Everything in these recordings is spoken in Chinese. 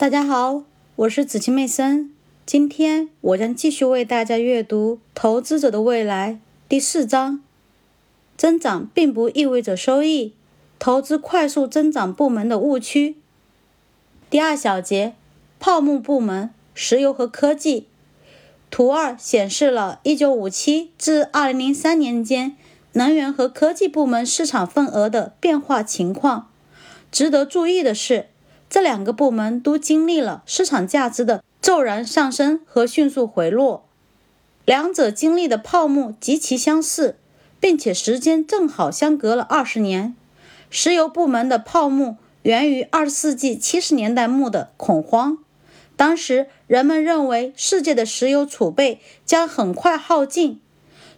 大家好，我是子晴妹森。今天我将继续为大家阅读《投资者的未来》第四章。增长并不意味着收益，投资快速增长部门的误区。第二小节，泡沫部门，石油和科技。图二显示了1957至2003年间能源和科技部门市场份额的变化情况。值得注意的是。这两个部门都经历了市场价值的骤然上升和迅速回落，两者经历的泡沫极其相似，并且时间正好相隔了二十年。石油部门的泡沫源于二十世纪七十年代末的恐慌，当时人们认为世界的石油储备将很快耗尽。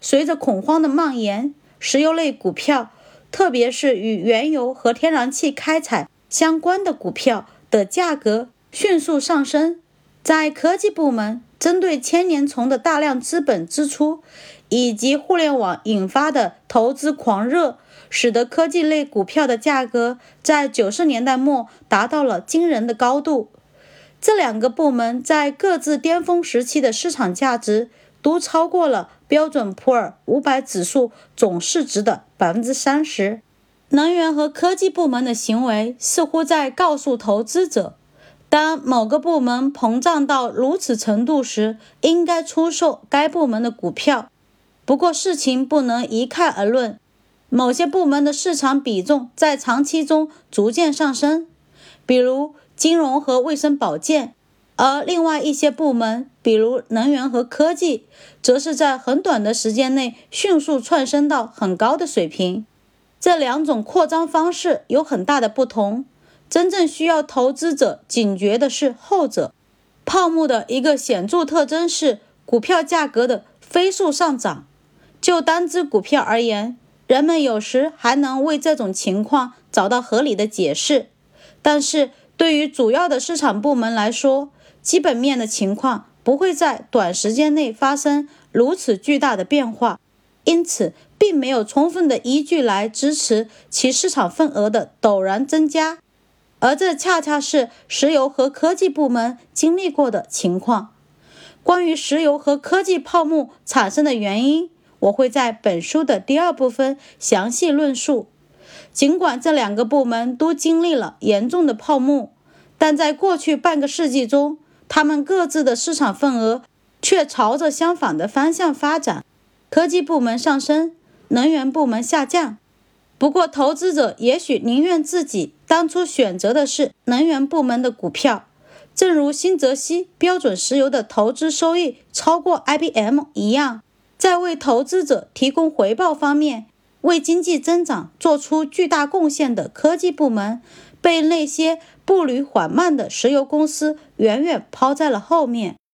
随着恐慌的蔓延，石油类股票，特别是与原油和天然气开采。相关的股票的价格迅速上升。在科技部门，针对千年虫的大量资本支出以及互联网引发的投资狂热，使得科技类股票的价格在九十年代末达到了惊人的高度。这两个部门在各自巅峰时期的市场价值都超过了标准普尔五百指数总市值的百分之三十。能源和科技部门的行为似乎在告诉投资者，当某个部门膨胀到如此程度时，应该出售该部门的股票。不过，事情不能一概而论。某些部门的市场比重在长期中逐渐上升，比如金融和卫生保健；而另外一些部门，比如能源和科技，则是在很短的时间内迅速窜升到很高的水平。这两种扩张方式有很大的不同。真正需要投资者警觉的是后者。泡沫的一个显著特征是股票价格的飞速上涨。就单只股票而言，人们有时还能为这种情况找到合理的解释。但是对于主要的市场部门来说，基本面的情况不会在短时间内发生如此巨大的变化。因此，并没有充分的依据来支持其市场份额的陡然增加，而这恰恰是石油和科技部门经历过的情况。关于石油和科技泡沫产生的原因，我会在本书的第二部分详细论述。尽管这两个部门都经历了严重的泡沫，但在过去半个世纪中，他们各自的市场份额却朝着相反的方向发展。科技部门上升，能源部门下降。不过，投资者也许宁愿自己当初选择的是能源部门的股票，正如新泽西标准石油的投资收益超过 IBM 一样。在为投资者提供回报方面，为经济增长做出巨大贡献的科技部门，被那些步履缓慢的石油公司远远抛在了后面。